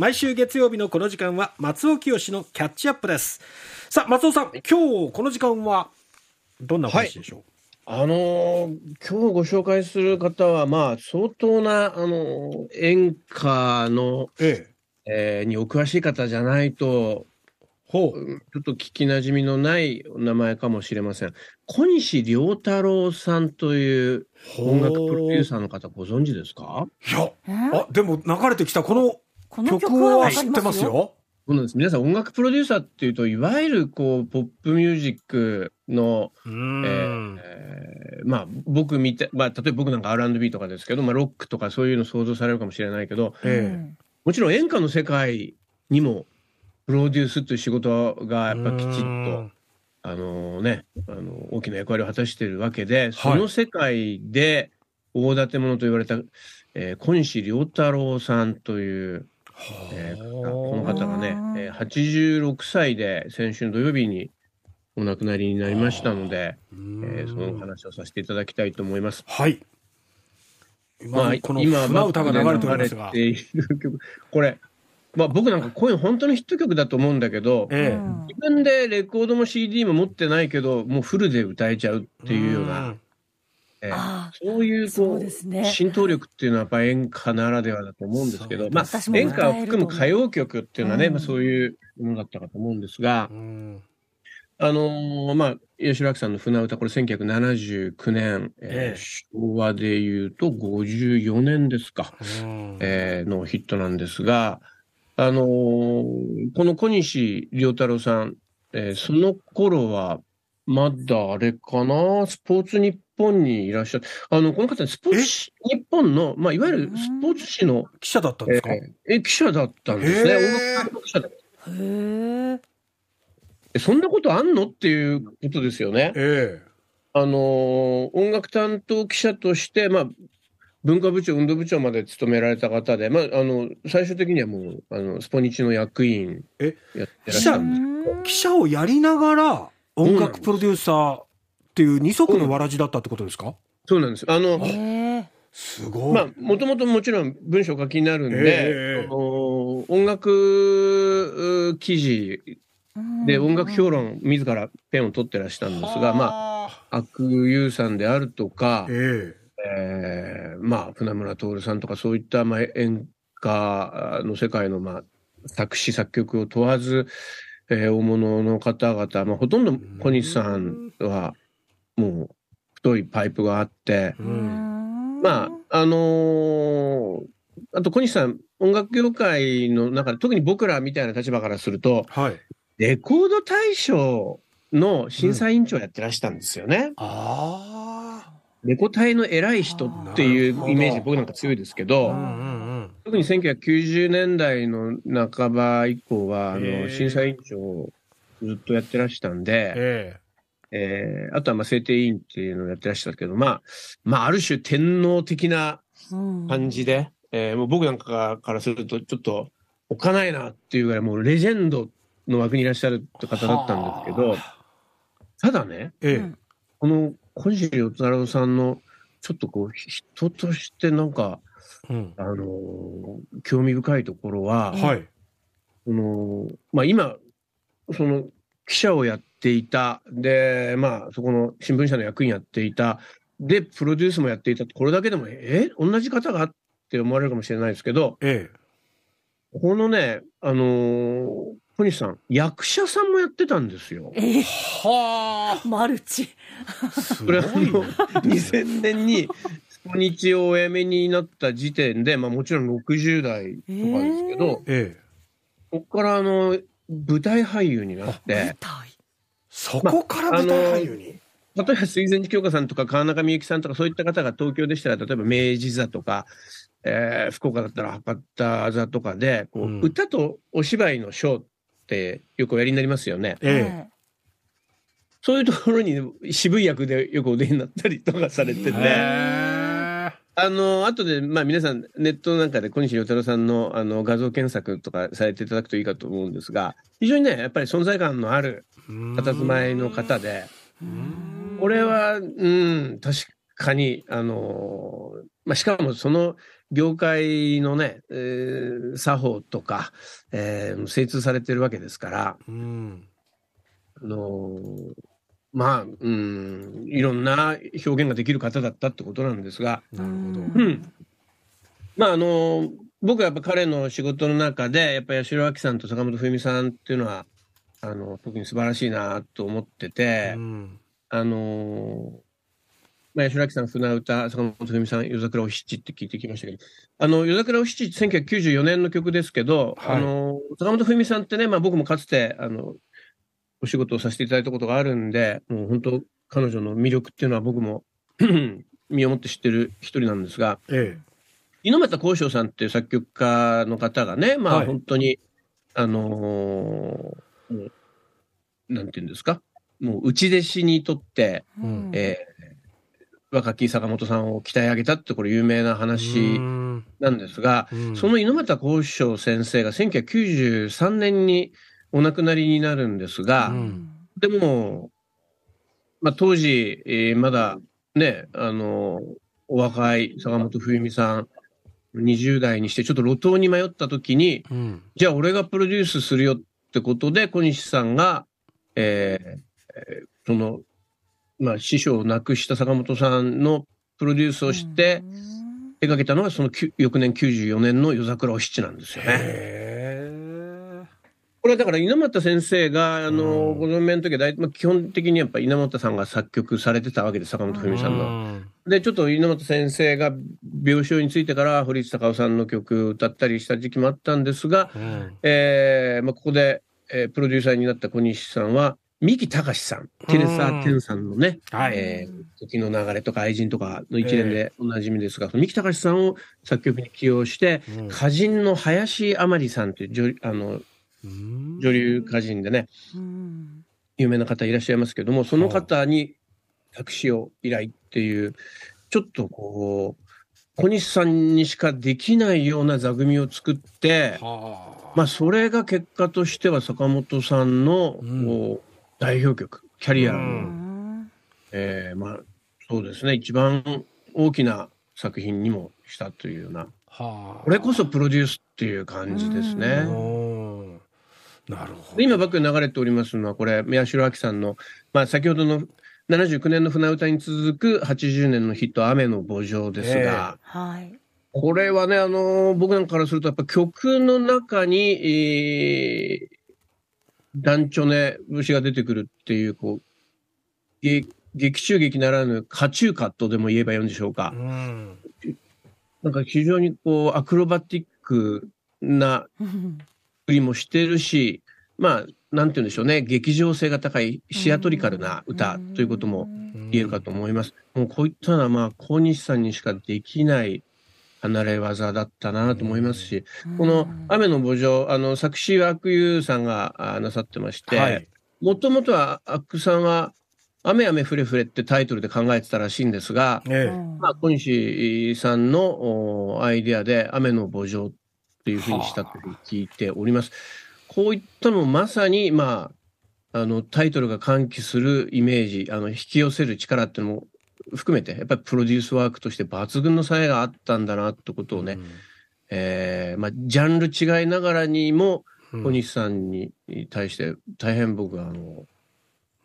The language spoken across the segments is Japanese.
毎週月曜日のこの時間は松尾清のキャッチアップです。さあ松尾さん今日この時間はどんな話でしょう、あのー今日ご紹介する方は、まあ、相当な、あのー演歌の、ええ。えーにお詳しい方じゃないと、ほう。うんちょっと聞きなじみのないお名前かもしれません。小西良太郎さんという音楽プロデューサーの方ご存知ですか？いやえあでも流れてきたこのこの曲曲はは知ってますすよ。そうなんです。皆さん音楽プロデューサーっていうと、いわゆるこう、ポップミュージックの、えーまあ、僕見て、まあ、例えば僕なんか R&B とかですけど、まあ、ロックとかそういうの想像されるかもしれないけど、えもちろん演歌の世界にもプロデュースという仕事がやっぱきちっと、あのね、あの大きな役割を果たしているわけで、その世界で大建物と言われた、えー小西良太郎さんという、えー方この方がね、えー86歳で先週の土曜日にお亡くなりになりましたので、えーその話をさせていただきたいと思います。はい。今、まあ、この今、船歌が流れておりますが。流れている曲、これ、まあ、僕なんかこういうの本当のヒット曲だと思うんだけど、え自分でレコードも CD も持ってないけど、もうフルで歌えちゃうっていうような、そういうこそううですね。浸透力っていうのはやっぱ演歌ならではだと思うんですけど、まあ演歌を含む歌謡曲っていうのはね、うん。まあ、そういうものだったかと思うんですがう、ん。あのーまあ吉明さんの船歌これ1979年、えーええ。昭和でいうと54年ですか。うん。えーのヒットなんですが、あのーこの小西良太郎さん、えーその頃は、まだあれかな、スポーツ日本にいらっしゃる。あの、この方、スポーツ日本の、まあ、いわゆるスポーツ紙の、記者だったんえですか、ーえ記者だったんですね。へー音楽担当記者だへえ。えそんなことあんの？っていうことですよね。えあのー音楽担当記者として、まあ、文化部長、運動部長まで務められた方で、まあ、あの、最終的にはもう、あの、スポニチの役員え？やってらっしゃるんです。え記者をやりながら音楽プロデューサーっていう二足のわらじだったってことですか？そうなんです。あの。すごい、まあ、もともともちろん文章書きになるんで、音楽う記事で音楽評論自らペンを取ってらしたんですが、まあ、あ悪友さんであるとか、え。えーまあ、船村徹さんとかそういった、まあ、演歌の世界の、まあ、作詞作曲を問わず、えー大物の方々、まあ、ほとんど小西さんはもう太いパイプがあって、まあ、あのーあと小西さん、音楽業界の中で、特に僕らみたいな立場からすると、はい。レコード大賞の審査委員長やってらしたんですよね。ああレコ大の偉い人っていうイメージ、僕なんか強いですけうど、んうん特に1990年代の半ば以降は、あへの、ー審査委員長をずっとやってらしたんで、ええ。ーあとはまあ制定委員っていうのをやってらしたけど、まあ、まあ、ある種天皇的な感じで、えーもう僕なんかからすると、ちょっと、おかないなっていうぐらい、もうレジェンドの枠にいらっしゃるって方だったんですけど、ただね、ええ。うん。この小西良太郎さんの、ちょっとこう、人としてなんか、うん。あのー興味深いところは、はい。その、まあ今、その、記者をやっていた、で、まあそこの新聞社の役員やっていた、で、プロデュースもやっていたって、これだけでも、え同じ方がって思われるかもしれないですけど、えこのね、あのー小西さん、役者さんもやってたんですよ。ええ。えはマルチ。これあの、ごいね2000年にスポニチをお辞めになった時点で、まあもちろん60代とかですけど、ええここからあの、舞台俳優になって。舞、台。そこから舞台俳優に、例えば水前寺京香さんとか川中美幸さんとかそういった方が東京でしたら、例えば明治座とか、えー福岡だったら博多座とかで、こううん。歌とお芝居のショーってよくおやりになりますよね。えそういうところに渋い役でよくお出になったりとかされてえて、へあの、後で、まあ皆さんネットなんかで小西良太郎さんのあの画像検索とかされていただくといいかと思うんですが、非常にね、やっぱり存在感のあるえ佇まいの方で、うんこれは、うん、確かに、あの、まあ、しかもその業界のね、えー作法とか、えー精通されてるわけですから、うん。あのーまあ、うん、いろんな表現ができる方だったってことなんですが、なるほど。うんまああの僕はやっぱ彼の仕事の中で、やっぱり八代亜紀さんと坂本冬美さんっていうのは、あの特に素晴らしいなと思ってて、うん。あのまあ、八代亜紀さん、船歌、坂本冬美さん、夜桜お七って聞いてきましたけど、あの夜桜お七って1994年の曲ですけど、はいあの坂本冬美さんってね、まあ、僕もかつてあのお仕事をさせていただいたことがあるんで、もう本当、彼女の魅力っていうのは僕も 身をもって知ってる一人なんですが、え猪俣幸章さんっていう作曲家の方がね、まあはい。本当に、あのーなんていうんですか、もう内弟子にとって、うん。えー若き坂本さんを鍛え上げたってこれ有名なえ。話うん。なんですが、うん。その猪俣幸章先生が1993年にお亡くなりになるんですが、うんでも、まあ、当時、えーまだね、あの、お若い坂本冬美さん、20代にしてちょっと路頭に迷った時に、うん。じゃあ俺がプロデュースするよってことで、小西さんが、えーえーその、まあ、師匠を亡くした坂本さんのプロデュースをして、手掛けたのがその翌年94年の夜桜お七なんですよね。へこれはだから稲俣先生が、あの、うんご存命の時は大体、まあ、基本的にやっぱ稲俣さんが作曲されてたわけです、坂本冬え。美さんの。の。で、ちょっと稲俣先生が病床についてから堀内孝雄さんの曲を歌ったりした時期もあったんですが、うん。えーまあ、ここで、えープロデューサーになった小西さんは、三木隆さん、テレサー・テンさんのね、はい。えー時の流れとか愛人とかの一連でおなじみですが、その三木隆さんを作曲に起用して、うん歌人の林甘里さんという女あのうん女流歌人でね、うん。有名な方いらっしゃいますけども、その方に作詞を依頼っていう、ちょっとこう、小西さんにしかできないような座組を作って、はあ。まあ、それが結果としては坂本さんの、うん。代表曲、キャリア。の、うん。えーまあ、そうですね、一番大きな作品にもしたというような、はあ。これこそプロデュースっていう感じですね。うんなるほど。で今、バックに流れておりますのは、これ、宮代亜紀さんの、まあ、先ほどの79年の船歌に続く80年のヒット、雨の墓場ですが、はい。これはね、あのー僕なんかからすると、やっぱ曲の中に、えー、団チョネ節が出てくるっていう、こう、げ劇中劇ならぬ、歌中歌とでも言えばよいんでしょうかう。ん。なんか非常にこう、アクロバティックな 作りもしてるし、まあ、なんて言うんでしょうね、劇場性が高い、シアトリカルな歌ということも言えるかと思います。もうこういったのは、まあ、小西さんにしかできない離れ技だったなと思いますし、この雨の墓場、あの、作詞は悪友さんがあなさってましはいて、。もともとは悪さんは、雨雨ふれふれってタイトルで考えてたらしいんですが、ええ。まあ、小西さんのおアイデアで雨の墓場っていうふうにしたと聞いております。こういったのもまさに、まあ、あの、タイトルが喚起するイメージ、あの、引き寄せる力っていうのも含めて、やっぱりプロデュースワークとして抜群の才があったんだなってことをね、えーまあ、ジャンル違いながらにも、うん、小西さんに対して大変僕は、あの、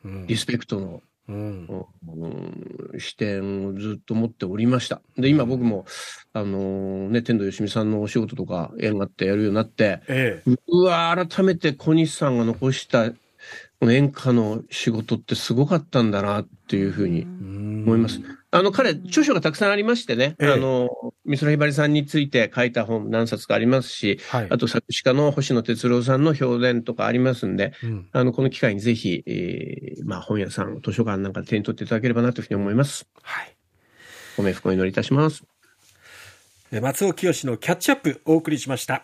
うん。リスペクトのうん。うん視点をずっと持っておりました。で、今僕も、あのーね、天童よしみさんのお仕事とか縁があってやるようになって、ええ。うわー改めて小西さんが残したこの演歌の仕事ってすごかったんだなっていうふうに思思います。あの、彼、著書がたくさんありましてね、ええあの、美空ひばりさんについて書いた本何冊かありますし、はい。あと作詞家の星野哲郎さんの評伝とかありますんで、うん、あの、この機会にぜひ、えーまあ、本屋さん、図書館なんかで手に取っていただければなというふうに思います。はい。ご冥福をお祈りいたします。え松尾清のキャッチアップお送りしました。